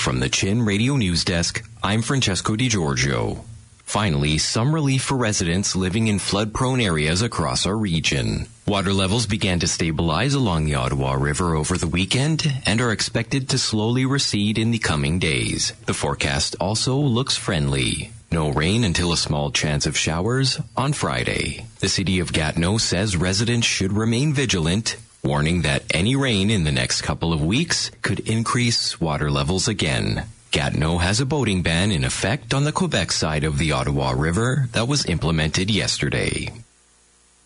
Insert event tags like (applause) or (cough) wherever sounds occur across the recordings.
From the Chin Radio News Desk, I'm Francesco Di Giorgio. Finally, some relief for residents living in flood prone areas across our region. Water levels began to stabilize along the Ottawa River over the weekend and are expected to slowly recede in the coming days. The forecast also looks friendly. No rain until a small chance of showers on Friday. The city of Gatineau says residents should remain vigilant, warning that any rain in the next couple of weeks could increase water levels again. Gatineau has a boating ban in effect on the Quebec side of the Ottawa River that was implemented yesterday.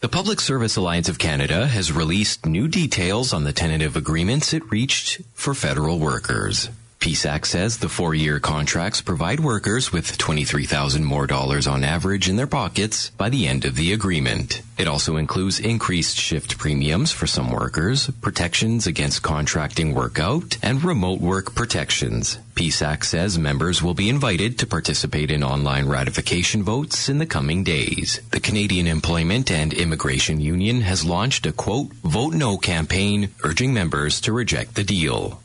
The Public Service Alliance of Canada has released new details on the tentative agreements it reached for federal workers. PSAC says the four-year contracts provide workers with 23,000 more dollars on average in their pockets by the end of the agreement. It also includes increased shift premiums for some workers, protections against contracting work out, and remote work protections. PSAC says members will be invited to participate in online ratification votes in the coming days. The Canadian Employment and Immigration Union has launched a quote, vote no campaign urging members to reject the deal.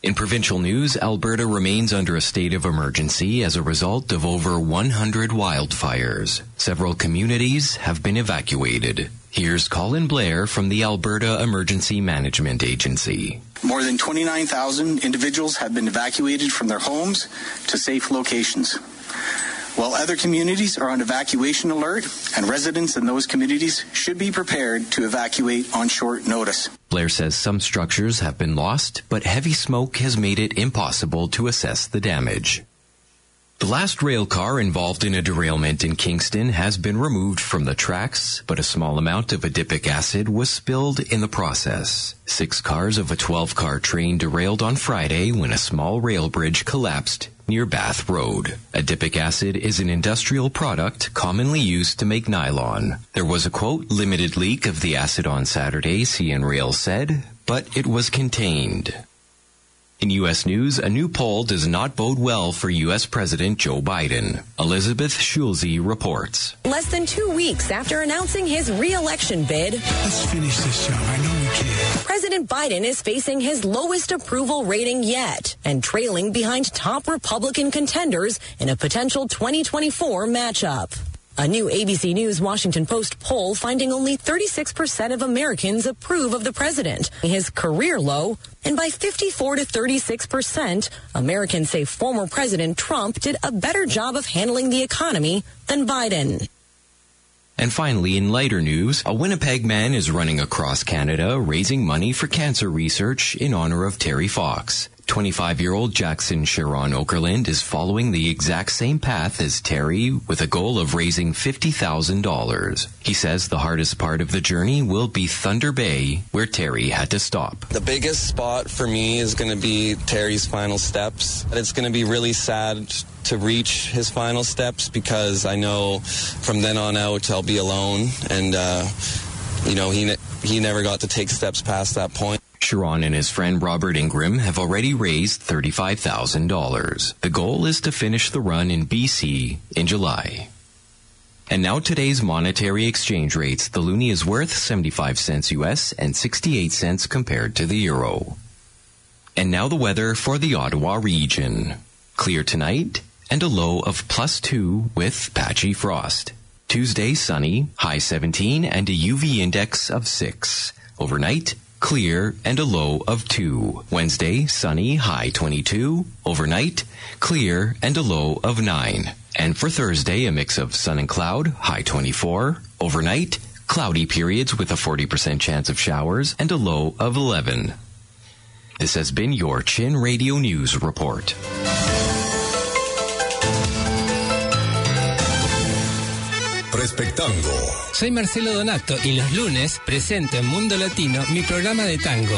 In provincial news, Alberta remains under a state of emergency as a result of over 100 wildfires. Several communities have been evacuated. Here's Colin Blair from the Alberta Emergency Management Agency. More than 29,000 individuals have been evacuated from their homes to safe locations. While other communities are on evacuation alert, and residents in those communities should be prepared to evacuate on short notice. Blair says some structures have been lost, but heavy smoke has made it impossible to assess the damage. The last rail car involved in a derailment in Kingston has been removed from the tracks, but a small amount of adipic acid was spilled in the process. Six cars of a 12 car train derailed on Friday when a small rail bridge collapsed near Bath Road. Adipic acid is an industrial product commonly used to make nylon. There was a quote, limited leak of the acid on Saturday, CN Rail said, but it was contained. In U.S. news, a new poll does not bode well for U.S. President Joe Biden. Elizabeth Schulze reports. Less than two weeks after announcing his re-election bid, let's finish this job. I know we can. President Biden is facing his lowest approval rating yet and trailing behind top Republican contenders in a potential 2024 matchup. A new ABC News Washington Post poll finding only 36% of Americans approve of the president, his career low, and by 54 to 36%, Americans say former President Trump did a better job of handling the economy than Biden. And finally, in lighter news, a Winnipeg man is running across Canada raising money for cancer research in honor of Terry Fox. 25 year old Jackson Sharon Okerlund is following the exact same path as Terry with a goal of raising $50,000. He says the hardest part of the journey will be Thunder Bay, where Terry had to stop. The biggest spot for me is going to be Terry's final steps. It's going to be really sad to reach his final steps because I know from then on out I'll be alone and, uh, you know, he, he never got to take steps past that point. Sharon and his friend Robert Ingram have already raised $35,000. The goal is to finish the run in BC in July. And now today's monetary exchange rates. The loonie is worth 75 cents US and 68 cents compared to the euro. And now the weather for the Ottawa region. Clear tonight and a low of plus 2 with patchy frost. Tuesday sunny, high 17 and a UV index of 6. Overnight clear and a low of 2. Wednesday, sunny, high 22. Overnight, clear and a low of 9. And for Thursday, a mix of sun and cloud, high 24. Overnight, cloudy periods with a 40% chance of showers and a low of 11. This has been your Chin Radio News Report. Soy Marcelo Donato y los lunes presento en Mundo Latino mi programa de tango.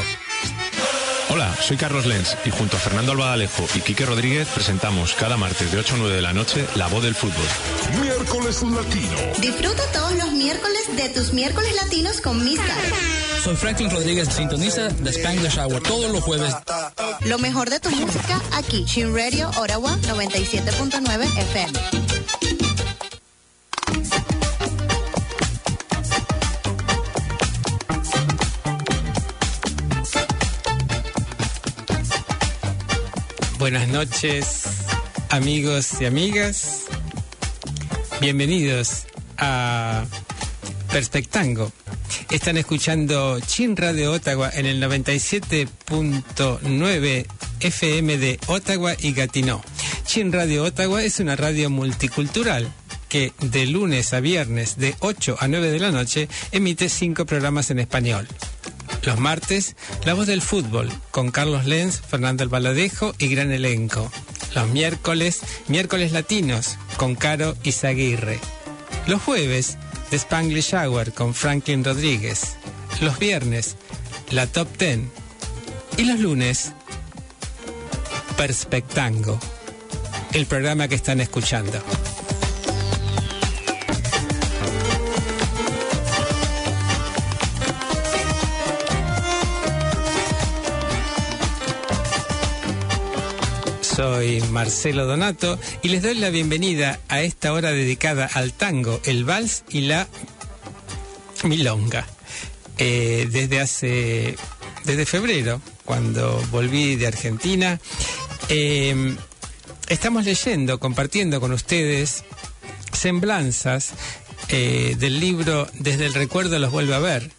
Hola, soy Carlos Lenz y junto a Fernando Albadalejo y Quique Rodríguez presentamos cada martes de 8 a 9 de la noche La Voz del Fútbol. Miércoles Latino. Disfruta todos los miércoles de tus miércoles latinos con Misca. Soy Franklin Rodríguez, sintoniza The Spanglish Hour todos los jueves. Lo mejor de tu música aquí, Chin Radio Ottawa 97.9 FM. Buenas noches, amigos y amigas. Bienvenidos a Perspectango. Están escuchando Chin Radio Ottawa en el 97.9 FM de Ottawa y Gatineau. Chin Radio Ottawa es una radio multicultural que de lunes a viernes de 8 a 9 de la noche emite cinco programas en español. Los martes, La Voz del Fútbol, con Carlos Lenz, Fernando Albaladejo y gran elenco. Los miércoles, Miércoles Latinos, con Caro Izaguirre. Los jueves, The Spanglish Hour, con Franklin Rodríguez. Los viernes, La Top Ten. Y los lunes, Perspectango, el programa que están escuchando. Soy Marcelo Donato y les doy la bienvenida a esta hora dedicada al tango, el vals y la milonga. Eh, desde hace, desde febrero, cuando volví de Argentina, eh, estamos leyendo, compartiendo con ustedes semblanzas eh, del libro Desde el recuerdo los vuelve a ver.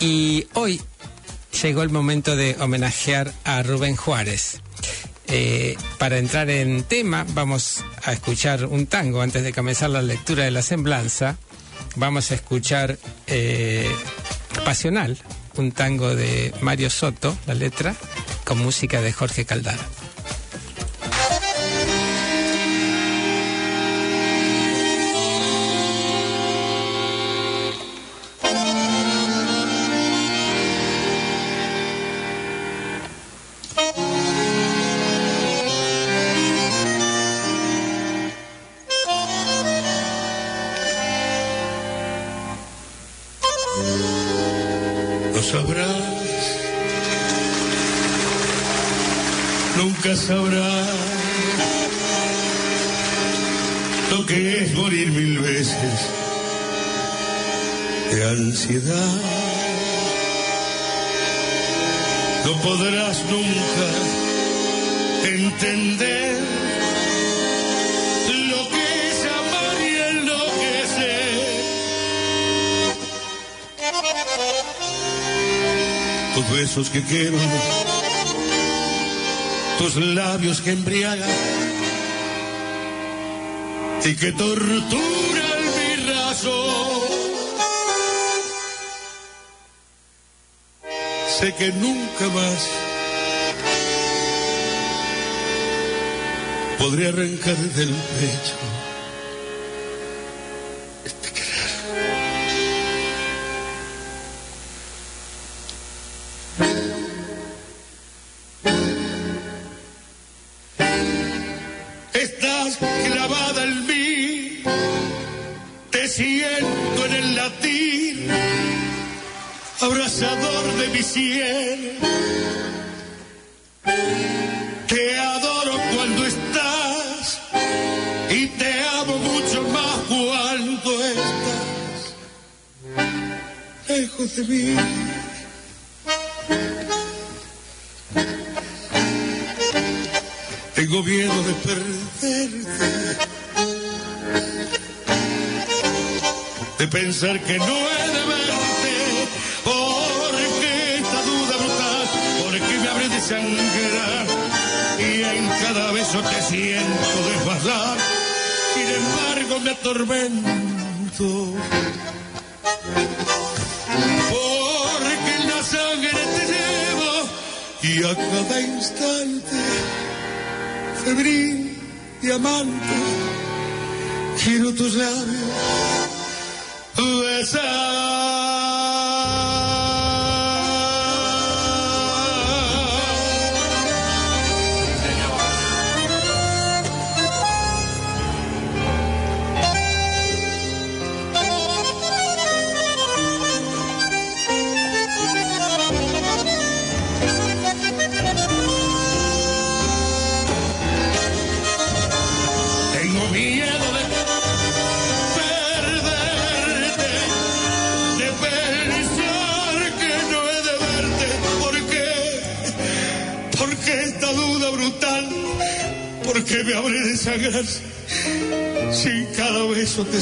Y hoy llegó el momento de homenajear a Rubén Juárez. Eh, para entrar en tema, vamos a escuchar un tango antes de comenzar la lectura de la semblanza. Vamos a escuchar eh, Pasional, un tango de Mario Soto, la letra, con música de Jorge Caldara. No podrás nunca entender lo que es amar y enloquecer. tus besos que queman, tus labios que embriagan y que torturan Sé que nunca más podré arrancar del pecho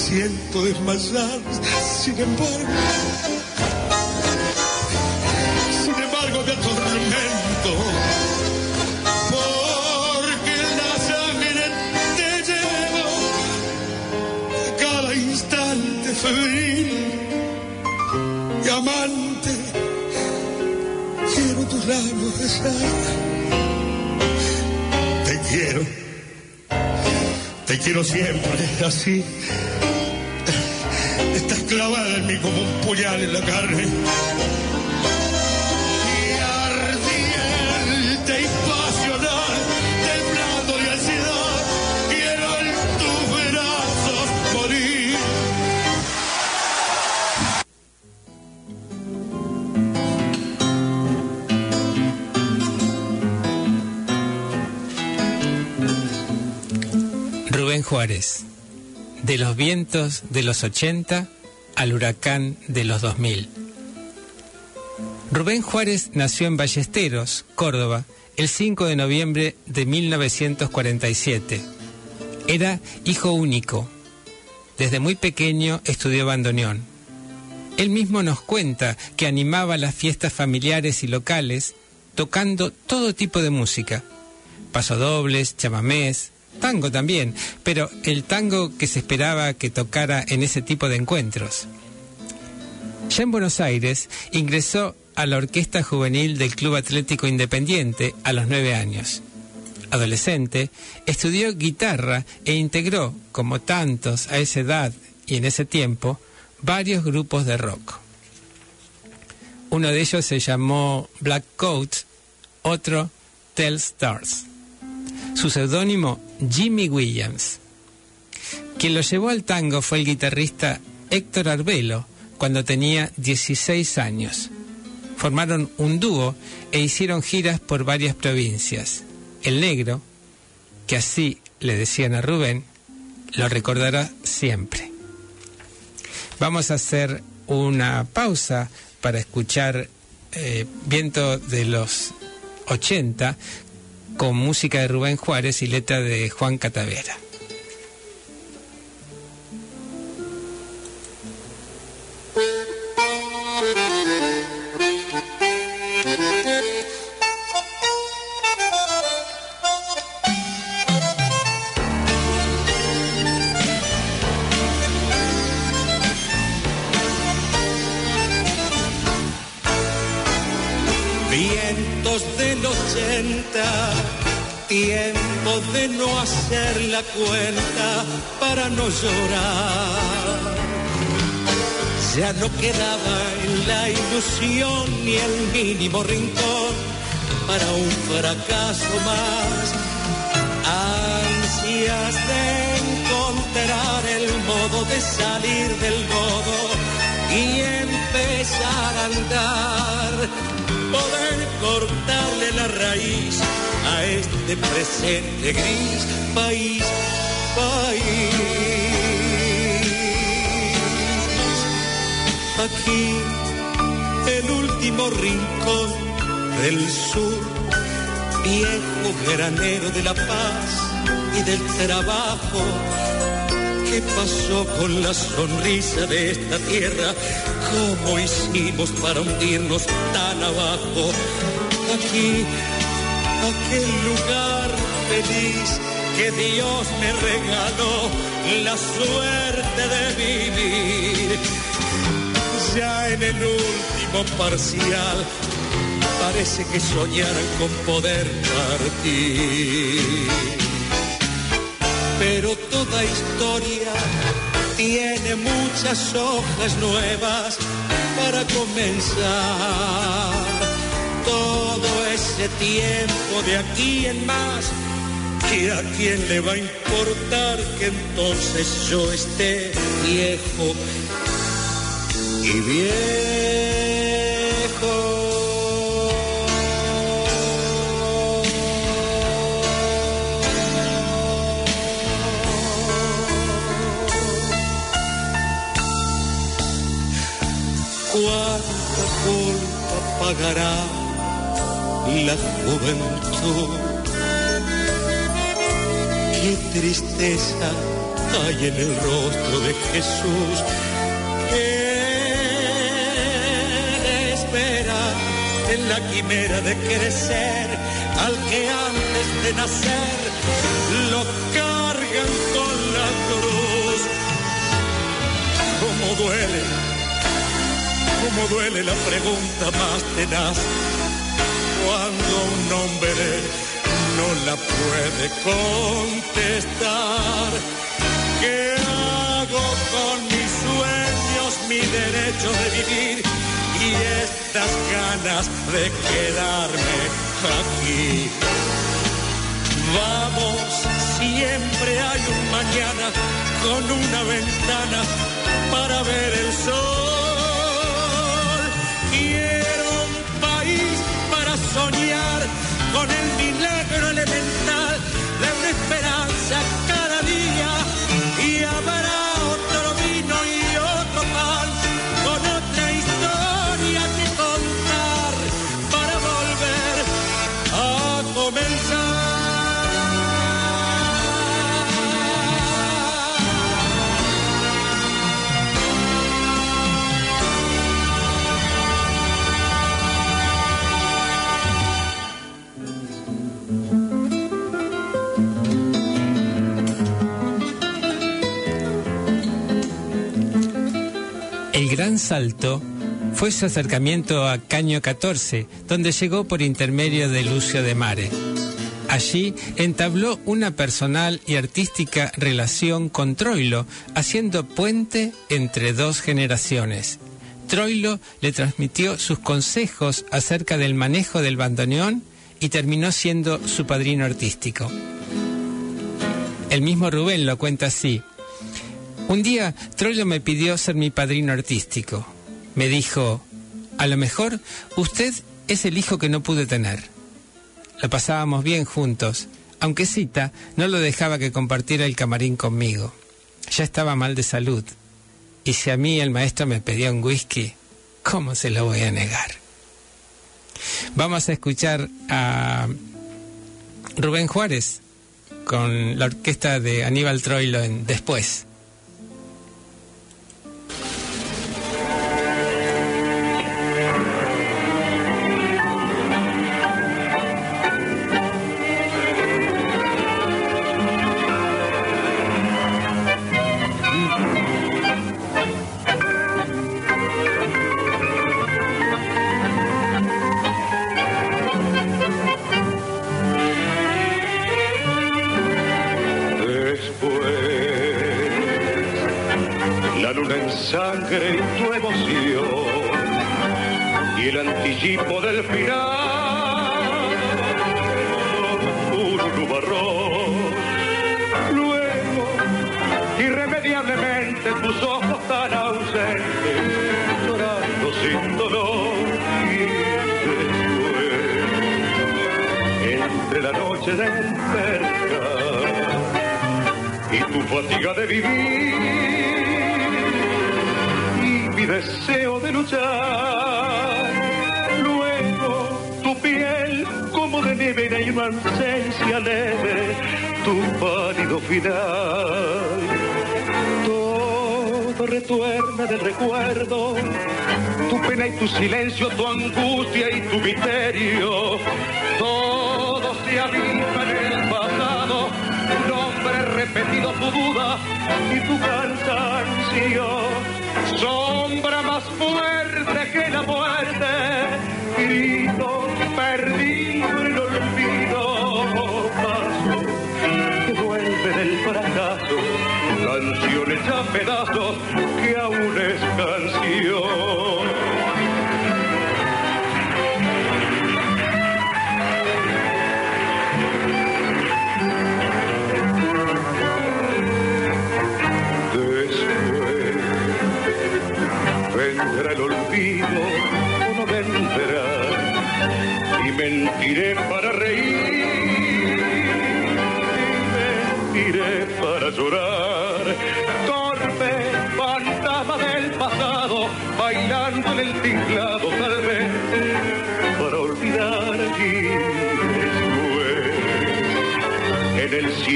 siento desmayar, sin embargo, sin embargo me atormento, porque la sangre te llevo cada instante febril y amante, quiero tus labios besar. Te quiero, te quiero siempre así. En la carne. Y ardiente y pasional, temblando de ansiedad, quiero en tus brazos morir. Rubén Juárez, de los vientos de los 80 al huracán de los 2000. Rubén Juárez nació en Ballesteros, Córdoba, el 5 de noviembre de 1947. Era hijo único. Desde muy pequeño estudió bandoneón. Él mismo nos cuenta que animaba las fiestas familiares y locales tocando todo tipo de música. Pasodobles, chamamés, tango también, pero el tango que se esperaba que tocara en ese tipo de encuentros. Ya en Buenos Aires ingresó a la Orquesta Juvenil del Club Atlético Independiente a los nueve años. Adolescente, estudió guitarra e integró, como tantos a esa edad y en ese tiempo, varios grupos de rock. Uno de ellos se llamó Black Coat, otro Tell Stars. Su seudónimo Jimmy Williams. Quien lo llevó al tango fue el guitarrista Héctor Arbelo cuando tenía 16 años. Formaron un dúo e hicieron giras por varias provincias. El negro, que así le decían a Rubén, lo recordará siempre. Vamos a hacer una pausa para escuchar eh, Viento de los 80 con música de Rubén Juárez y letra de Juan Catavera. Vientos del 80, tiempo de no hacer la cuenta para no llorar. Ya no quedaba en la ilusión ni el mínimo rincón para un fracaso más. Ansias de encontrar el modo de salir del modo y empezar a andar poder cortarle la raíz a este presente gris país, país. Aquí, el último rincón del sur, viejo granero de la paz y del trabajo. ¿Qué pasó con la sonrisa de esta tierra? ¿Cómo hicimos para hundirnos tan abajo? Aquí, aquel lugar feliz que Dios me regaló, la suerte de vivir. Ya en el último parcial, parece que soñaran con poder partir pero toda historia tiene muchas hojas nuevas para comenzar. Todo ese tiempo de aquí en más, que a quién le va a importar que entonces yo esté viejo y cuánta culpa pagará la juventud qué tristeza hay en el rostro de Jesús. Él espera en la quimera de crecer al que antes de nacer lo cargan con la cruz. Cómo duele, cómo duele la pregunta más tenaz cuando un hombre no la puede contestar. ¿Qué hago con mis sueños, mi derecho de vivir y estas ganas de quedarme aquí? Vamos, siempre hay un mañana con una ventana para ver el sol. Con el milagro elemental de una esperanza gran salto fue su acercamiento a Caño 14, donde llegó por intermedio de Lucio de Mare. Allí entabló una personal y artística relación con Troilo, haciendo puente entre dos generaciones. Troilo le transmitió sus consejos acerca del manejo del bandoneón y terminó siendo su padrino artístico. El mismo Rubén lo cuenta así. Un día Troilo me pidió ser mi padrino artístico. Me dijo, a lo mejor usted es el hijo que no pude tener. Lo pasábamos bien juntos, aunque Cita no lo dejaba que compartiera el camarín conmigo. Ya estaba mal de salud. Y si a mí el maestro me pedía un whisky, ¿cómo se lo voy a negar? Vamos a escuchar a Rubén Juárez con la orquesta de Aníbal Troilo en Después. Sangre y tu emoción, y el anticipo del final, un nubarrón. Luego, irremediablemente, tus ojos tan ausentes, llorando sin dolor. Y después, entre la noche del cerca y tu fatiga de vivir deseo de luchar. Luego tu piel como de nieve y una ausencia leve, tu pálido final. Todo retuerna del recuerdo, tu pena y tu silencio, tu angustia y tu misterio. Todo se aviva en el pasado, nombre repetido, tu duda y tu cansancio. Sombra más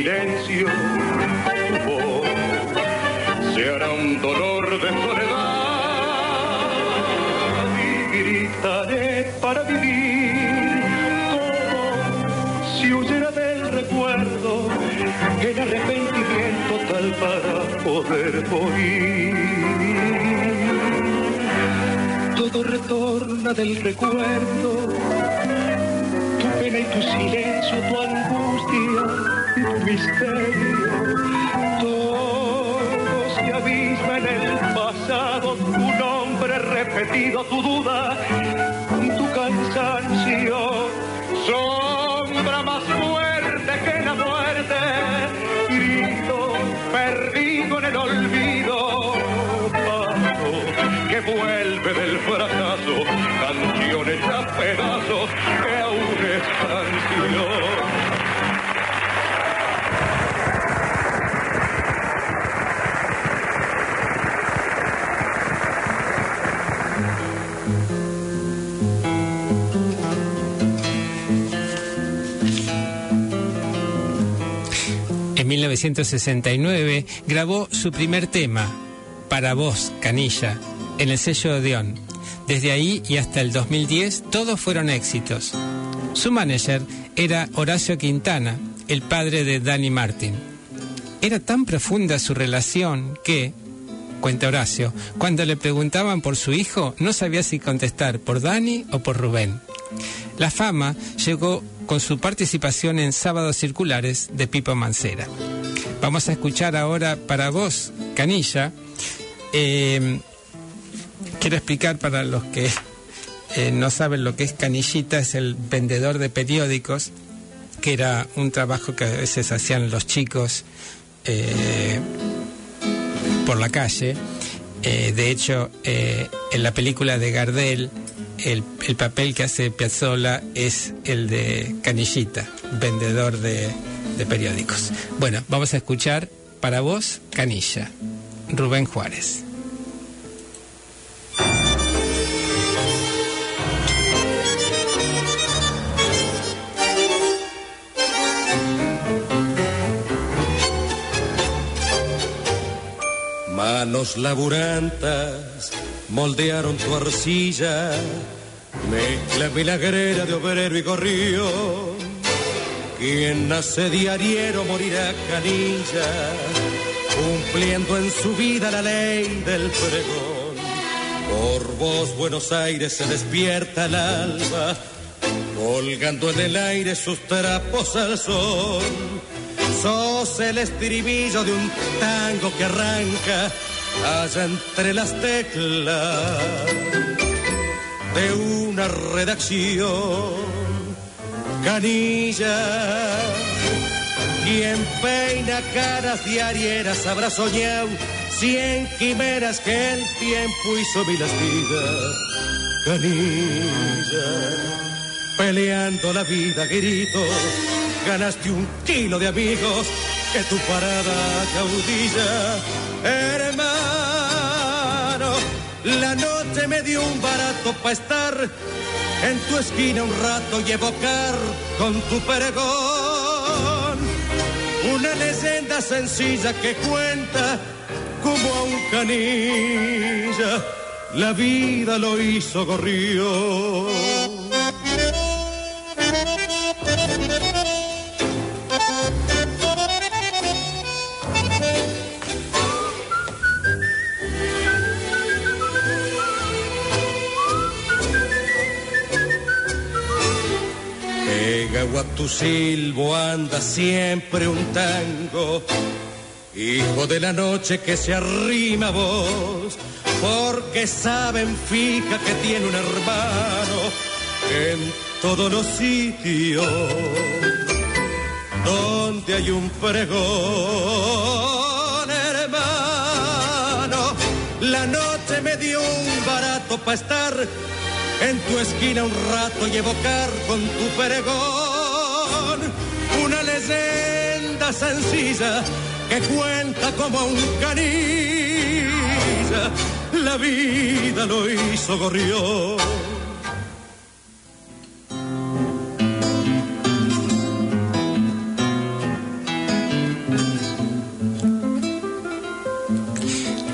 silencio tu voz se hará un dolor de soledad y gritaré para vivir como si huyera del recuerdo el arrepentimiento tal para poder morir todo retorna del recuerdo tu pena y tu silencio, tu angustia misterio. Todo se abisma en el pasado, tu nombre repetido, tu duda, 1969 grabó su primer tema, Para vos, Canilla, en el sello Odeón. Desde ahí y hasta el 2010 todos fueron éxitos. Su manager era Horacio Quintana, el padre de Danny Martin. Era tan profunda su relación que, cuenta Horacio, cuando le preguntaban por su hijo no sabía si contestar por Dani o por Rubén. La fama llegó con su participación en Sábados Circulares de Pipo Mancera. Vamos a escuchar ahora para vos, Canilla. Eh, quiero explicar para los que eh, no saben lo que es Canillita, es el vendedor de periódicos, que era un trabajo que a veces hacían los chicos eh, por la calle. De hecho, en la película de Gardel, el, el papel que hace Piazzolla es el de Canillita, vendedor de, periódicos. Bueno, vamos a escuchar para vos, Canilla, Rubén Juárez. Manos laburantas moldearon tu arcilla, mezcla milagrera de obrero y gorrión. Quien nace diariero morirá canilla, cumpliendo en su vida la ley del pregón. Por vos Buenos Aires se despierta el alba, colgando en el aire sus trapos al sol. Sos el estribillo de un tango que arranca allá entre las teclas de una redacción. Canilla, quien peina caras diarieras habrá soñado cien quimeras que el tiempo hizo mil vidas. Canilla, peleando la vida gritos ganaste un kilo de amigos que tu parada caudilla. Hermano, la noche me dio un barato para estar en tu esquina un rato y evocar con tu pregón una leyenda sencilla que cuenta como a un canilla la vida lo hizo gorrión. Pegado a tu silbo anda siempre un tango, hijo de la noche que se arrima a vos, porque saben fija que tiene un hermano en todos los sitios donde hay un pregón, hermano. La noche me dio un barato para estar en tu esquina un rato y evocar con tu pregón una leyenda sencilla que cuenta como un canilla. La vida lo hizo Gorrión.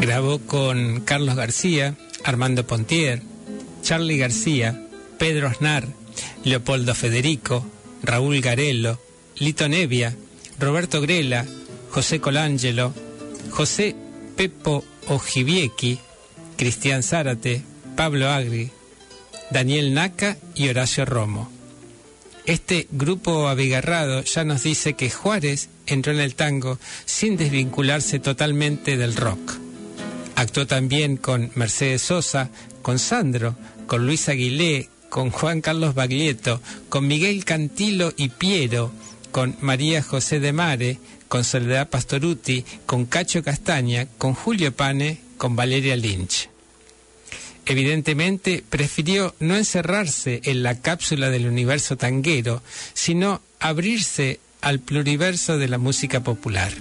Grabó con Carlos García, Armando Pontier, Charlie García, Pedro Aznar, Leopoldo Federico, Raúl Garelo, Lito Nevia, Roberto Grela, José Colangelo, José Pepo Ojibiequi, Cristian Zárate, Pablo Agri, Daniel Naca y Horacio Romo. Este grupo abigarrado ya nos dice que Juárez entró en el tango sin desvincularse totalmente del rock. Actuó también con Mercedes Sosa, con Sandro, con Luis Aguilé, con Juan Carlos Baglietto, con Miguel Cantilo y Piero, con María José de Mare, con Soledad Pastoruti, con Cacho Castaña, con Julio Pane, con Valeria Lynch. Evidentemente prefirió no encerrarse en la cápsula del universo tanguero, sino abrirse al pluriverso de la música popular.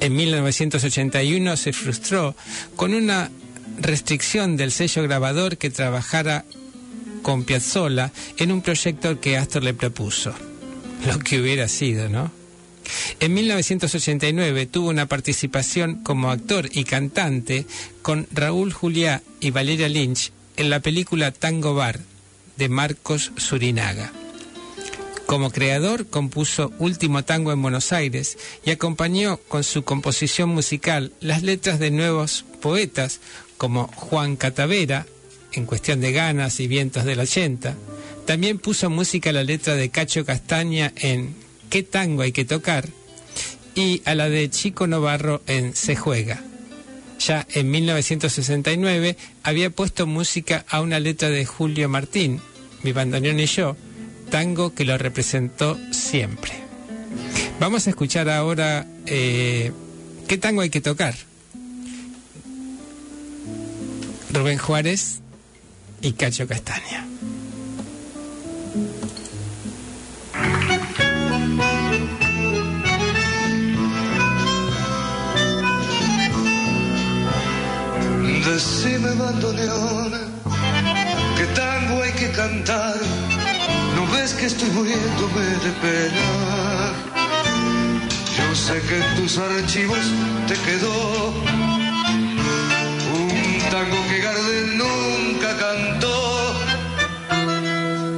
En 1981 se frustró con una restricción del sello grabador que trabajara con Piazzolla en un proyecto que Astor le propuso. (laughs) Lo que hubiera sido, ¿no? En 1989 tuvo una participación como actor y cantante con Raúl Juliá y Valeria Lynch en la película Tango Bar de Marcos Surinaga. Como creador compuso Último Tango en Buenos Aires y acompañó con su composición musical las letras de nuevos poetas como Juan Catavera, en cuestión de ganas y vientos del 80. También puso música a la letra de Cacho Castaña en ¿Qué tango hay que tocar? y a la de Chico Novarro en Se juega. Ya en 1969 había puesto música a una letra de Julio Martín, mi bandoneón y yo, tango que lo representó siempre. Vamos a escuchar ahora eh, qué tango hay que tocar. Rubén Juárez y Cacho Castaña. Decime bandoneón, que tango hay que cantar, no ves que estoy muriéndome de pena. Yo sé que en tus archivos te quedó un tango que Gardel nunca cantó.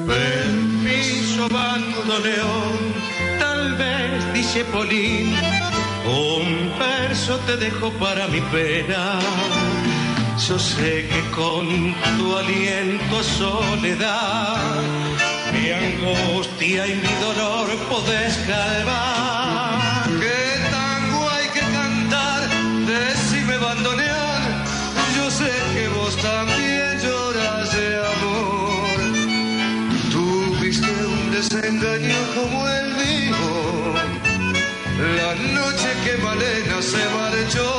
Permiso bandoneón, tal vez dice Polín, un verso te dejo para mi pena. Yo sé que con tu aliento soledad, mi angustia y mi dolor podés calmar. ¿Qué tango hay que cantar? Decime bandoneón, yo sé que vos también lloras de amor. Tuviste un desengaño como el mío, la noche que Malena se marchó.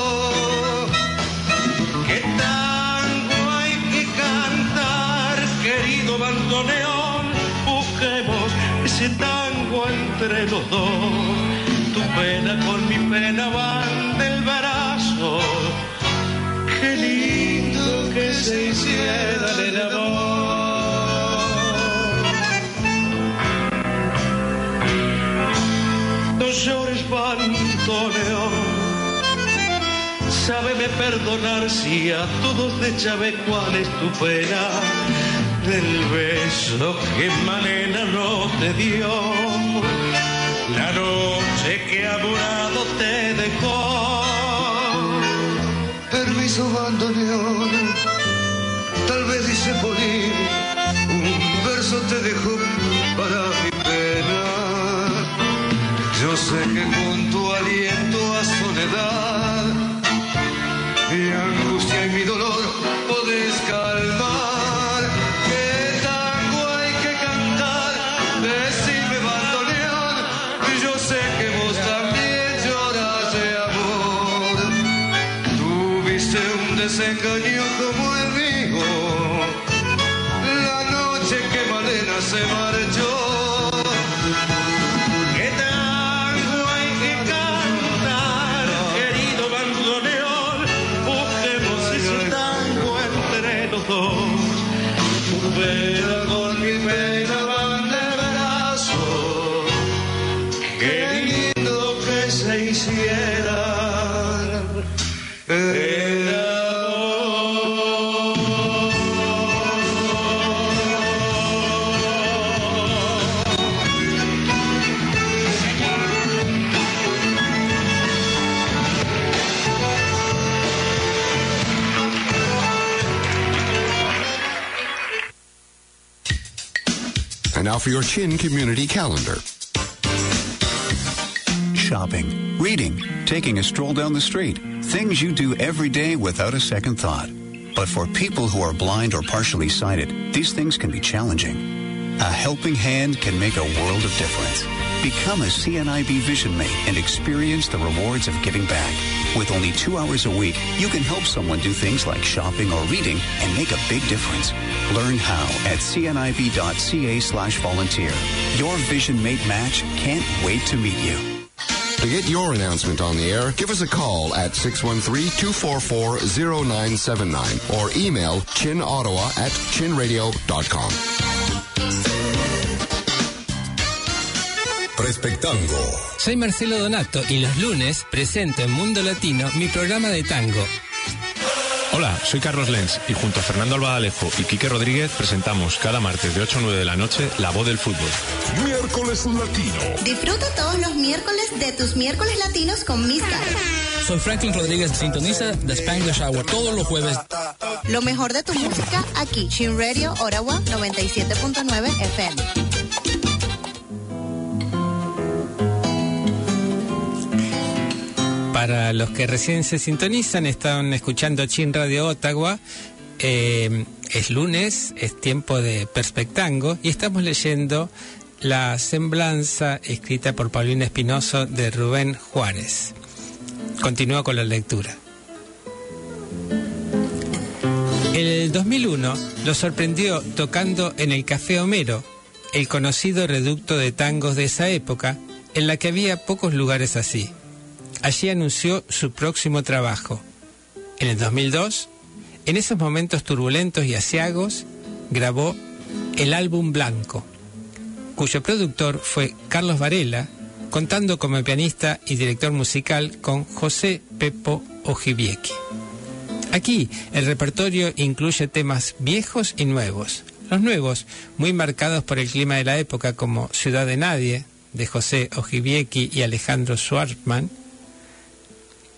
Tu pena con mi pena van del brazo. Qué lindo que se hiciera el amor. No llores, bandoneón. Sábeme perdonar si a todos de Chávez cuál es tu pena del beso que Malena no te dio. La noche que amurado te dejó. Permiso bandoneón, tal vez dice Polín, un verso te dejo para mi pena. Yo sé que con tu aliento a soledad, mi angustia y mi dolor podés calmar. Qué lindo que se hiciera el And now for your Chin Community Calendar. Shopping, reading, taking a stroll down the street. Things you do every day without a second thought. But for people who are blind or partially sighted, these things can be challenging. A helping hand can make a world of difference. Become a CNIB Vision Mate and experience the rewards of giving back. With only two hours a week, you can help someone do things like shopping or reading and make a big difference. Learn how at cnib.ca slash volunteer. Your Vision Mate match can't wait to meet you. To get your announcement on the air, give us a call at 613-244-0979 or email chinottawa at chinradio.com. Respectango. Soy Marcelo Donato y los lunes presento en Mundo Latino mi programa de tango. Hola, soy Carlos Lenz y junto a Fernando Albadalejo y Quique Rodríguez presentamos cada martes de 8 a 9 de la noche La Voz del Fútbol. Miércoles Latino. Disfruta todos los miércoles de tus miércoles latinos con Carol. Soy Franklin Rodríguez, sintoniza The Spanglish Hour todos los jueves. Lo mejor de tu música aquí, Chin Radio, Orawa 97.9 FM. Para los que recién se sintonizan, están escuchando Chin Radio Ottawa. Eh, es lunes, es tiempo de Perspectango y estamos leyendo la semblanza escrita por Paulina Espinoso de Rubén Juárez. Continúa con la lectura. El 2001 lo sorprendió tocando en el Café Homero, el conocido reducto de tangos de esa época, en la que había pocos lugares así. Allí anunció su próximo trabajo. En el 2002, en esos momentos turbulentos y asiagos, grabó el álbum Blanco, cuyo productor fue Carlos Varela, contando como pianista y director musical con José Pepo Ojibieki. Aquí el repertorio incluye temas viejos y nuevos. Los nuevos, muy marcados por el clima de la época, como Ciudad de Nadie, de José Ojibieki y Alejandro Schwartzman.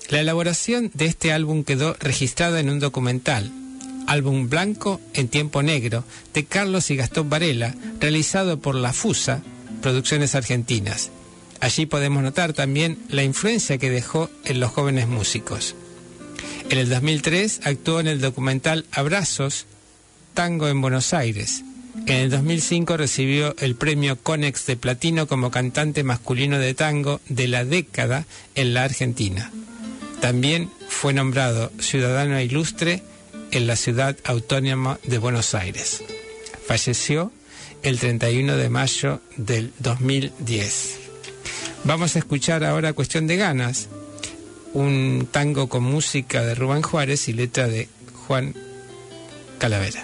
La elaboración de este álbum quedó registrada en un documental, Álbum Blanco en Tiempo Negro, de Carlos y Gastón Varela, realizado por La Fusa, Producciones Argentinas. Allí podemos notar también la influencia que dejó en los jóvenes músicos. En el 2003 actuó en el documental Abrazos, Tango en Buenos Aires. En el 2005 recibió el premio Conex de Platino como cantante masculino de tango de la década en la Argentina. También fue nombrado ciudadano ilustre en la ciudad autónoma de Buenos Aires. Falleció el 31 de mayo del 2010. Vamos a escuchar ahora Cuestión de Ganas, un tango con música de Rubén Juárez y letra de Juan Calavera.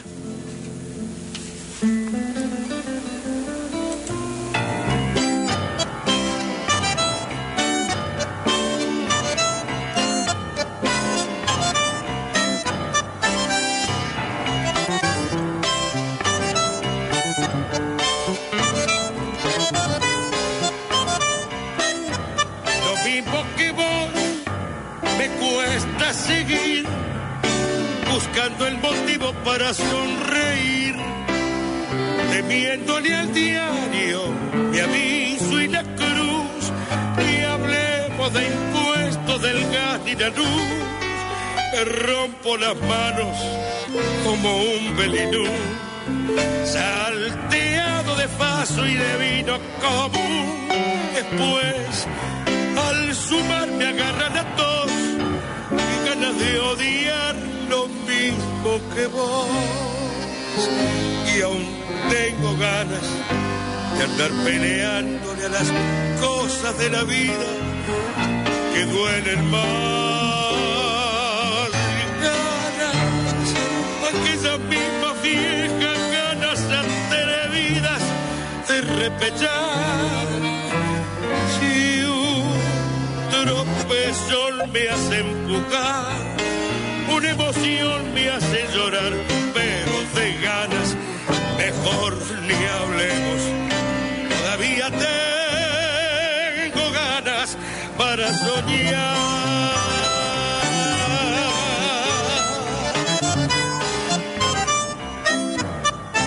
Las manos como un belinú, salteado de faso y de vino común. Después al sumar me agarra la tos y ganas de odiar lo mismo que vos. Y aún tengo ganas de andar peleándole a las cosas de la vida que duelen más. Si un tropezón me hace empujar, una emoción me hace llorar, pero de ganas mejor ni hablemos. Todavía tengo ganas para soñar.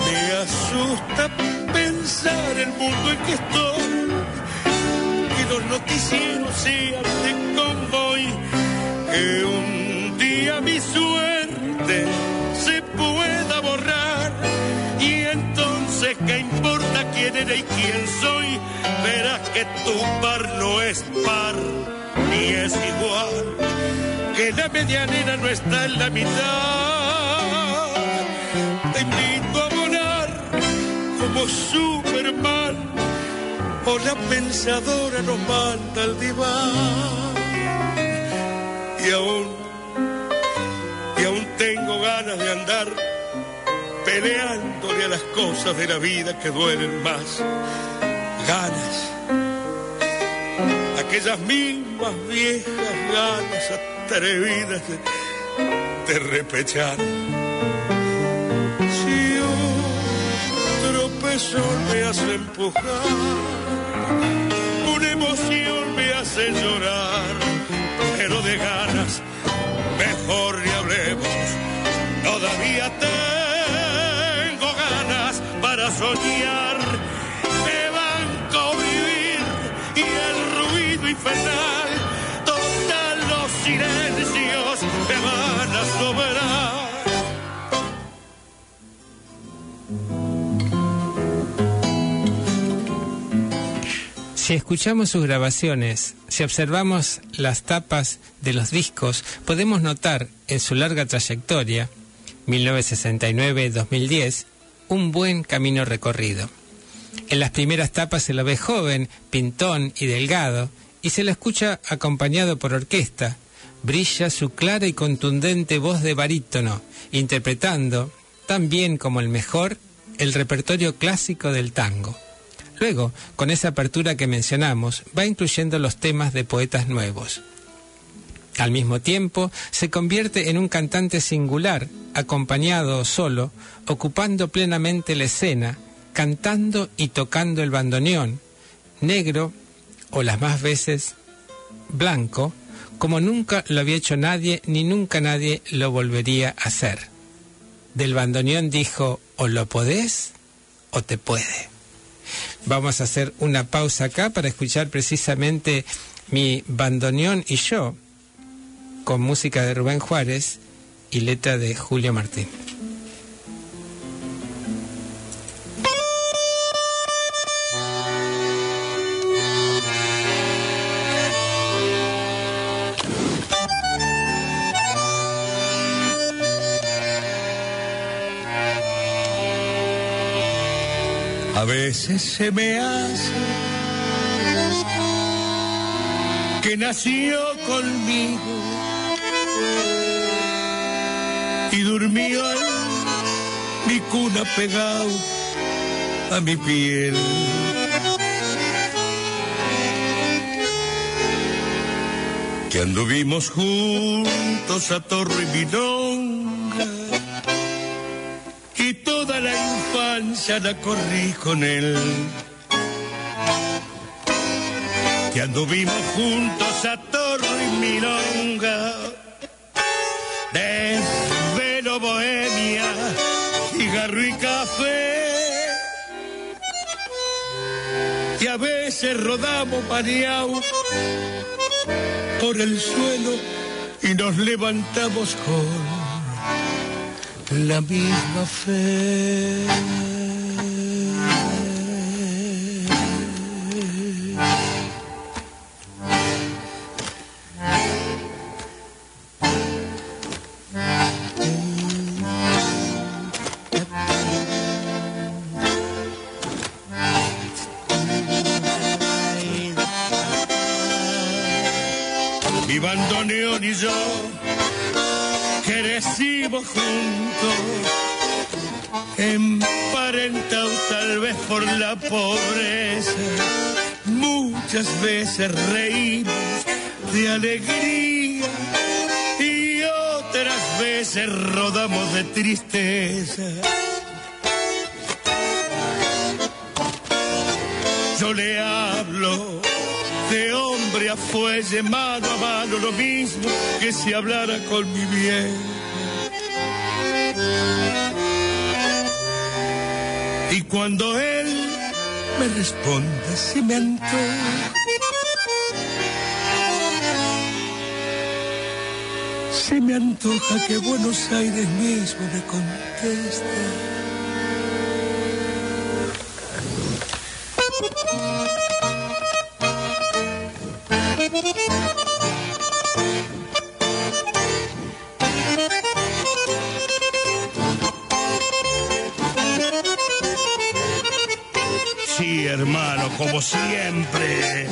Me asusta el mundo en que estoy, que los noticieros sean de convoy, que un día mi suerte se pueda borrar y entonces qué importa quién era y quién soy, verás que tu par no es par ni es igual, que la medianera no está en la mitad. Como Superman o la pensadora nos manda al diván y aún y aún tengo ganas de andar peleándole a las cosas de la vida que duelen más. Ganas. Aquellas mismas viejas ganas atrevidas de, de repechar tropezón me hace empujar. Una emoción me hace llorar pero de ganas mejor ni hablemos. Todavía tengo ganas para soñar Si escuchamos sus grabaciones, si observamos las tapas de los discos, podemos notar en su larga trayectoria, 1969-2010, un buen camino recorrido. En las primeras tapas se lo ve joven, pintón y delgado, y se lo escucha acompañado por orquesta. Brilla su clara y contundente voz de barítono, interpretando, tan bien como el mejor, el repertorio clásico del tango. Luego, con esa apertura que mencionamos, va incluyendo los temas de poetas nuevos. Al mismo tiempo, se convierte en un cantante singular, acompañado o solo, ocupando plenamente la escena, cantando y tocando el bandoneón, negro o las más veces blanco, como nunca lo había hecho nadie ni nunca nadie lo volvería a hacer. Del bandoneón dijo, o lo podés o te puede. Vamos a hacer una pausa acá para escuchar precisamente mi bandoneón y yo, con música de Rubén Juárez y letra de Julio Martín. Veces se me hace que nació conmigo y durmió en mi cuna pegado a mi piel. Que anduvimos juntos a Torre y Milonga y toda la infancia la corrí con él. Que anduvimos juntos a Torre y Milonga, desvelo bohemia, cigarro y café. Y a veces rodamos mareados por el suelo y nos levantamos con la misma fe. La pobreza. Muchas veces reímos de alegría y otras veces rodamos de tristeza. Yo le hablo de hombre a fuelle, mano a mano, lo mismo que si hablara con mi bien. Y cuando él me responda, si me antoja, se me antoja que Buenos Aires mismo me conteste. Como siempre.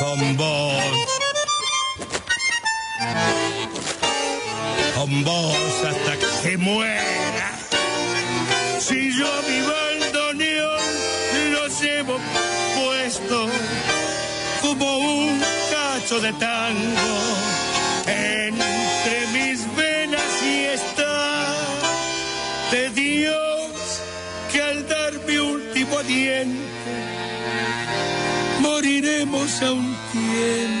Con vos. Con vos hasta que muera. Si yo mi bandoneón lo llevo puesto como un cacho de tango entre mis de Dios que al dar mi último aliento moriremos a un tiempo.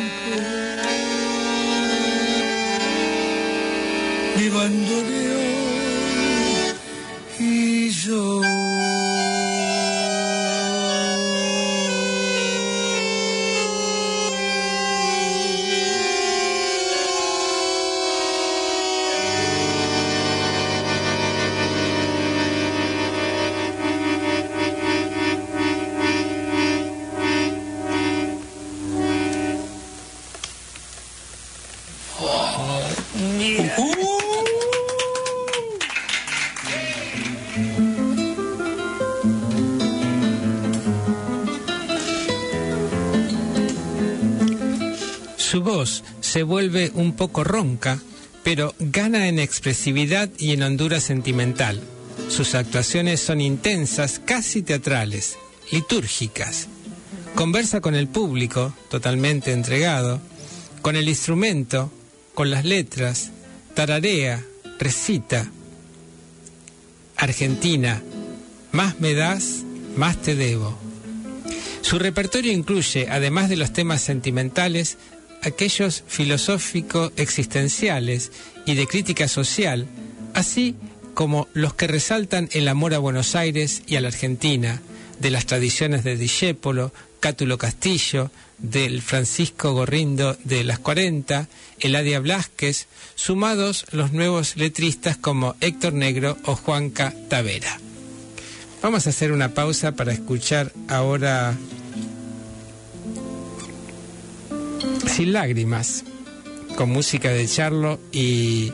Vuelve un poco ronca, pero gana en expresividad y en hondura sentimental. Sus actuaciones son intensas, casi teatrales, litúrgicas. Conversa con el público, totalmente entregado, con el instrumento, con las letras, tararea, recita. Argentina, más me das, más te debo. Su repertorio incluye, además de los temas sentimentales, aquellos filosóficos existenciales y de crítica social, así como los que resaltan el amor a Buenos Aires y a la Argentina, de las tradiciones de Discépolo, Cátulo Castillo, del Francisco Gorrindo de las 40, Eladia Blasquez, sumados los nuevos letristas como Héctor Negro o Juanca Tavera. Vamos a hacer una pausa para escuchar ahora Sin lágrimas, con música de Charlo y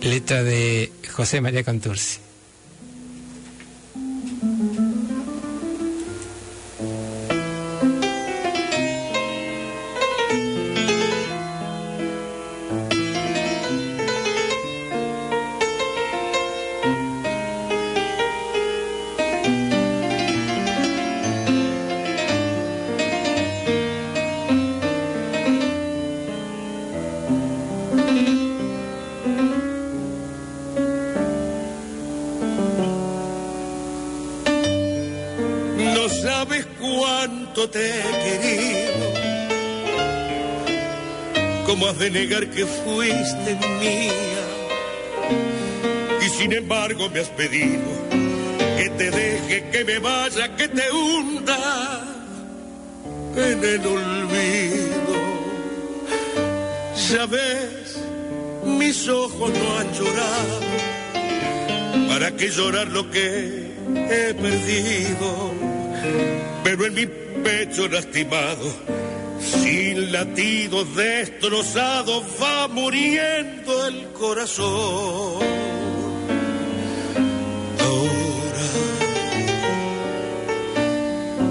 letra de José María Contursi. Que fuiste mía? Y sin embargo me has pedido que te deje, que me vaya, que te hunda en el olvido. Sabes, mis ojos no han llorado. ¿Para qué llorar lo que he perdido? Pero en mi pecho lastimado, sin latidos destrozados, va muriendo el corazón. Ahora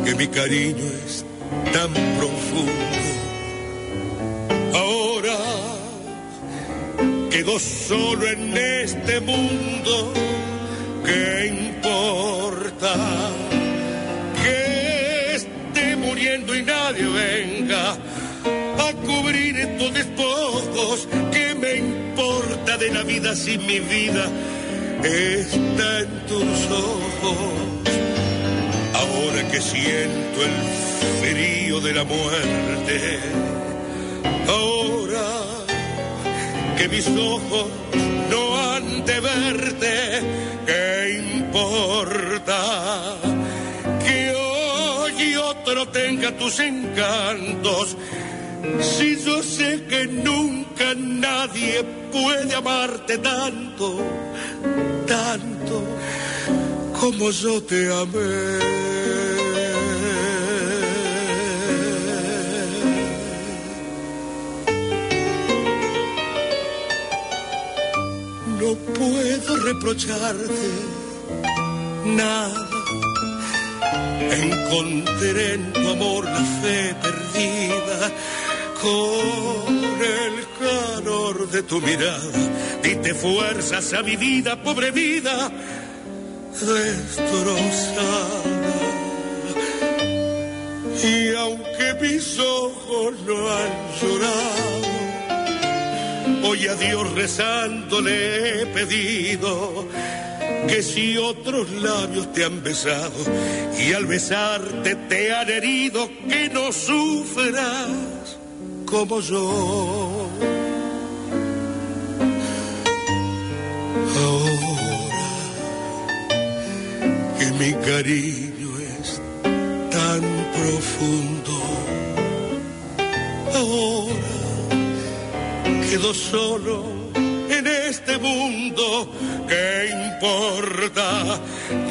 que mi cariño es tan profundo, ahora quedo solo en este mundo, ¿qué importa? Venga a cubrir estos despojos. ¿Qué me importa de la vida si mi vida está en tus ojos? Ahora que siento el frío de la muerte, ahora que mis ojos no han de verte, ¿qué importa? Otro tenga tus encantos, si yo sé que nunca nadie puede amarte tanto, tanto como yo te amé. No puedo reprocharte nada. Encontré en tu amor la fe perdida con el calor de tu mirada. Dite fuerzas a mi vida, pobre vida, destrozada. Y aunque mis ojos no han llorado, Hoy a Dios rezando le he pedido que si otros labios te han besado y al besarte te han herido, que no sufras como yo. Ahora que mi cariño es tan profundo, ahora quedo solo este mundo. ¿Qué importa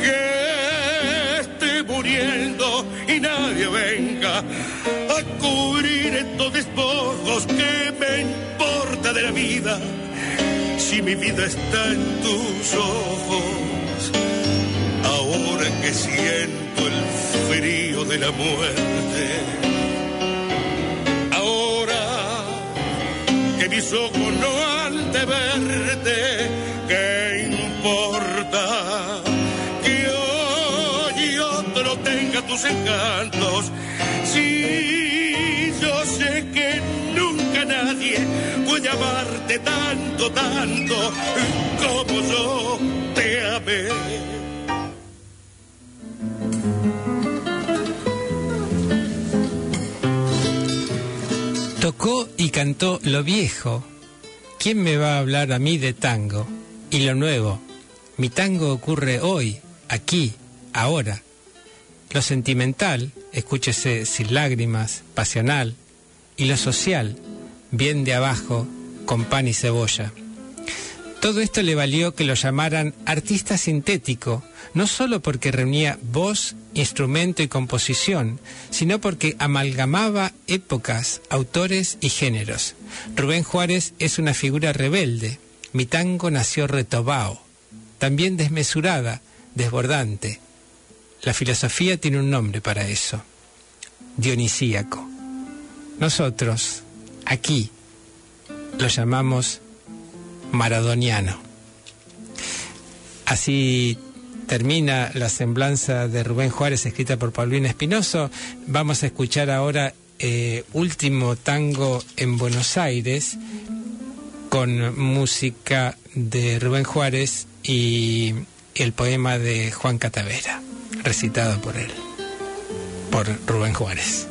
que esté muriendo y nadie venga a cubrir estos despojos? ¿Qué me importa de la vida si mi vida está en tus ojos? Ahora que siento el frío de la muerte. que mis ojos no han de ¿qué importa? Que hoy otro tenga tus encantos, si yo sé que nunca nadie puede amarte tanto, tanto como yo te amé. Tocó y cantó lo viejo. ¿Quién me va a hablar a mí de tango? Y lo nuevo. Mi tango ocurre hoy, aquí, ahora. Lo sentimental, escúchese sin lágrimas, pasional. Y lo social, bien de abajo, con pan y cebolla. Todo esto le valió que lo llamaran artista sintético, no solo porque reunía voz, instrumento y composición, sino porque amalgamaba épocas, autores y géneros. Rubén Juárez es una figura rebelde. Mi tango nació retobao, también desmesurada, desbordante. La filosofía tiene un nombre para eso, dionisíaco. Nosotros, aquí, lo llamamos maradoniano. Así termina la semblanza de Rubén Juárez escrita por Paulina Espinoso. Vamos a escuchar ahora eh, Último Tango en Buenos Aires con música de Rubén Juárez y el poema de Juan Catavera, recitado por él, por Rubén Juárez.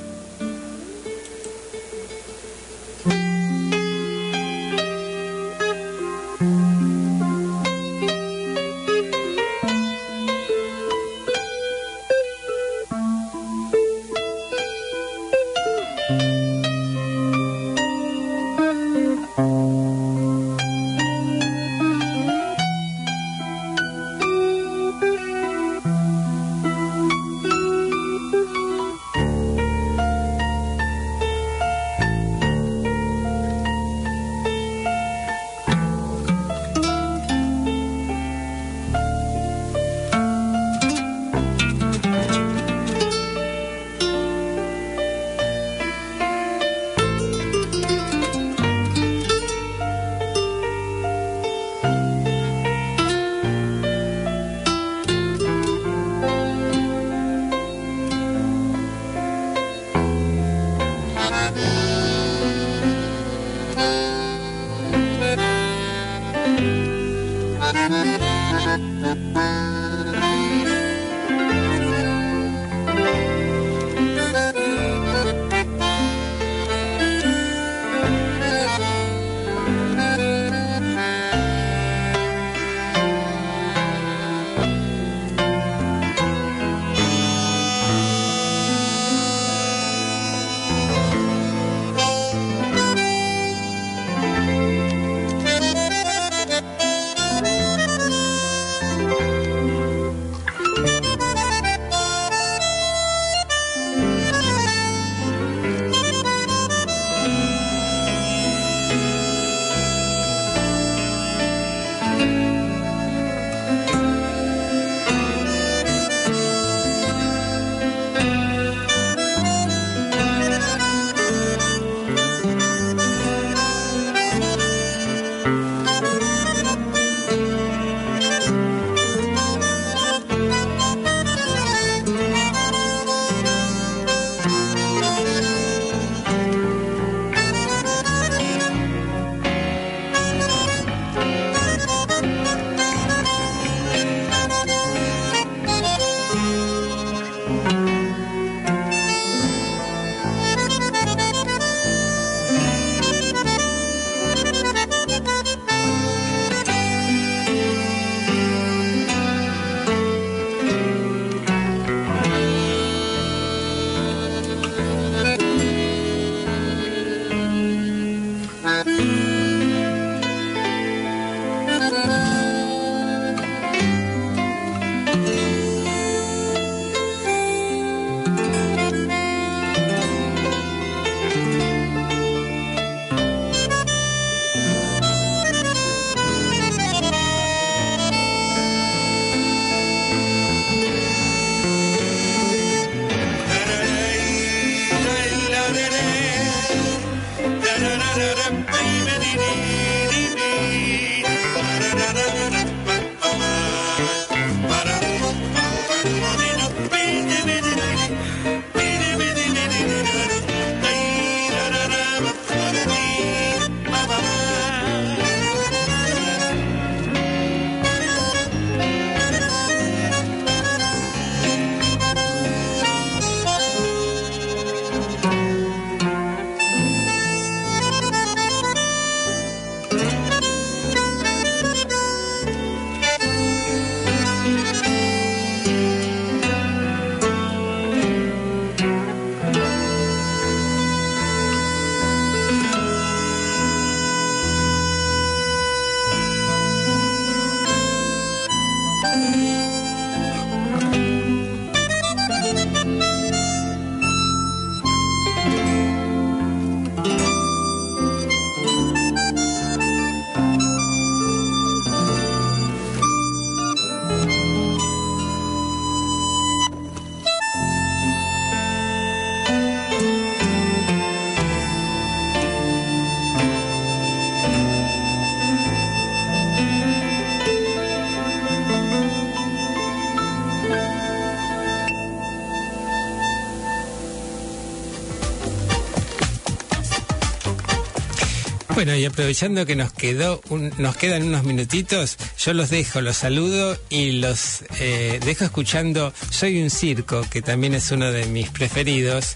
Bueno, y aprovechando que nos quedó nos quedan unos minutitos, yo los dejo, los saludo y los eh, dejo escuchando Soy un circo, que también es uno de mis preferidos.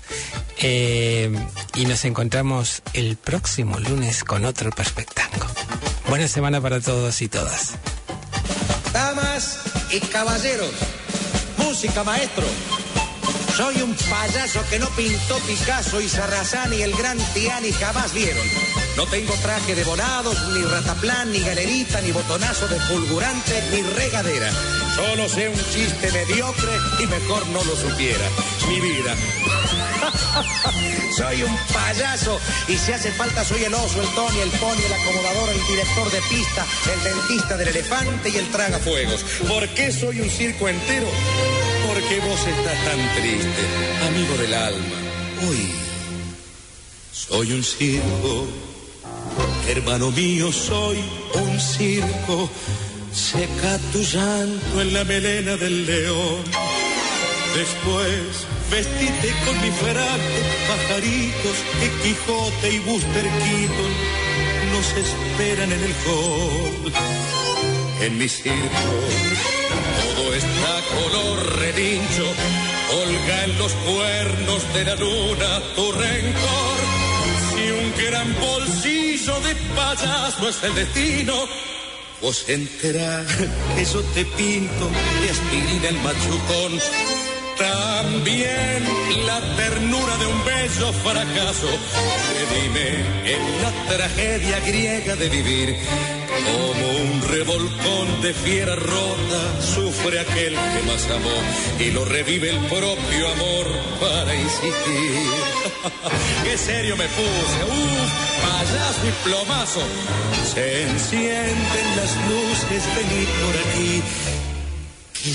eh, y nos encontramos el próximo lunes con otro Perspectango. Buena semana para todos y todas. Damas y caballeros, música maestro. Soy un payaso que no pintó Picasso y Sarrazán y el gran Tiani jamás vieron. No tengo traje de volados, ni rataplan, ni galerita, ni botonazo de fulgurante, ni regadera. Solo sé un chiste mediocre y mejor no lo supiera. Mi vida. (laughs) soy un payaso y si hace falta soy el oso, el Tony, el pony, el acomodador, el director de pista, el dentista del elefante y el tragafuegos. ¿Por qué soy un circo entero? Porque vos estás tan triste, amigo del alma. Hoy soy un circo, hermano mío, soy un circo. Seca tu llanto en la melena del león. Después vestite con mi frac pajaritos que Quijote y Buster Keaton nos esperan en el hall. En mi circo todo está color relincho, holga en los cuernos de la luna tu rencor. Un gran bolsillo de payaso es el destino, vos enterás que yo te pinto de aspirina el machucón. También la ternura de un bello fracaso. Redime en la tragedia griega de vivir. Como un revolcón de fiera rota sufre aquel que más amó y lo revive el propio amor para insistir. (laughs) Qué serio me puse, uff, payaso y plomazo. Se encienden las luces, venid por aquí.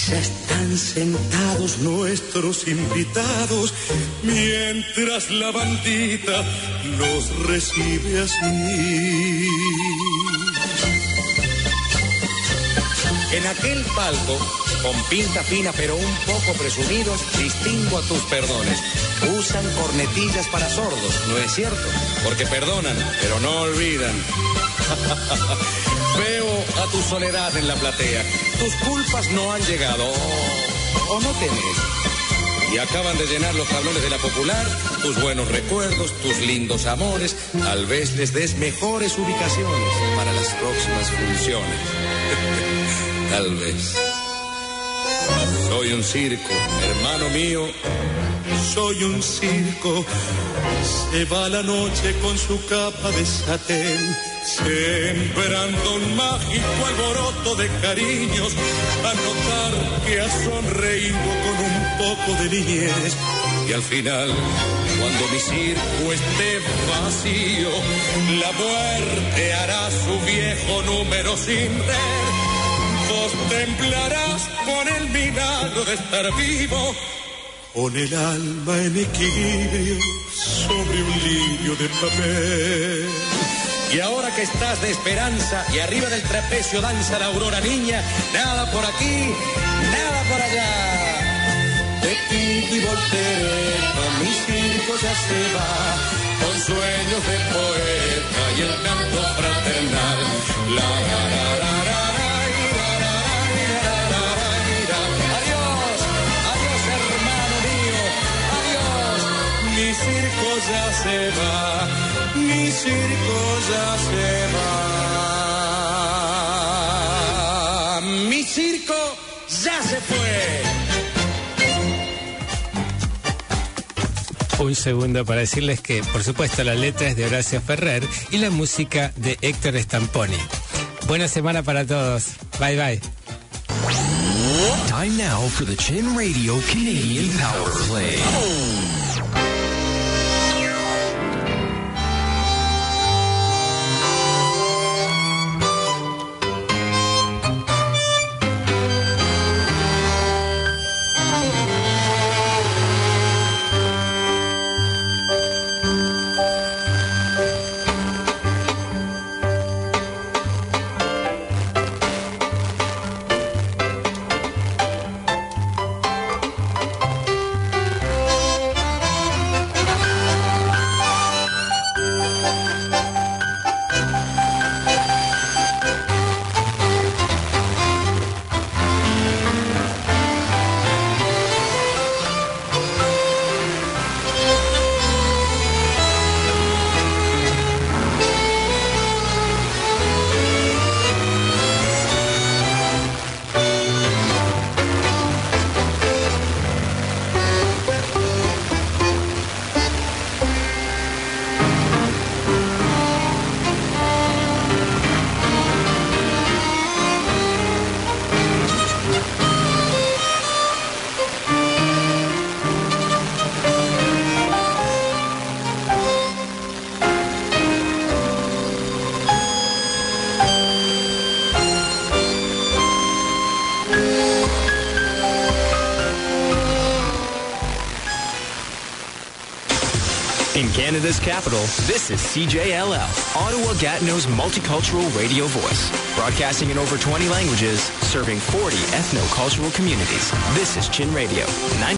Ya están sentados nuestros invitados mientras la bandita los recibe así. En aquel palco, con pinta fina pero un poco presumidos, distingo a tus perdones. Usan cornetillas para sordos, ¿no es cierto? Porque perdonan, pero no olvidan. (laughs) Veo a tu soledad en la platea. Tus culpas no han llegado o, no tenés. Y acaban de llenar los tablones de la popular, tus buenos recuerdos, tus lindos amores. Tal vez les des mejores ubicaciones para las próximas funciones. (laughs) Tal vez. Soy un circo, hermano mío. Soy un circo. Se va la noche con su capa de satén, sembrando un mágico alboroto de cariños, a notar que ha sonreído con un poco de niñez. Y al final, cuando mi circo esté vacío, la muerte hará su viejo número sin red. Vos temblarás con el milagro de estar vivo, con el alma en equilibrio sobre un lirio de papel. Y ahora que estás de esperanza y arriba del trapecio danza la aurora niña, nada por aquí, nada por allá. De pinto y voltereta, mi circo ya se va, con sueños de poeta y el canto fraternal. La, la, la, ya se va, mi circo ya se va. Mi circo ya se fue. Un segundo para decirles que, por supuesto, la letra es de Horacio Ferrer y la música de Héctor Stamponi. Buena semana para todos. Bye bye. Time now for the Chin Radio Canadian Power Play. In Canada's capital, this is CJLL, Ottawa Gatineau's multicultural radio voice. Broadcasting in over 20 languages, serving 40 ethno-cultural communities. This is Chin Radio. 90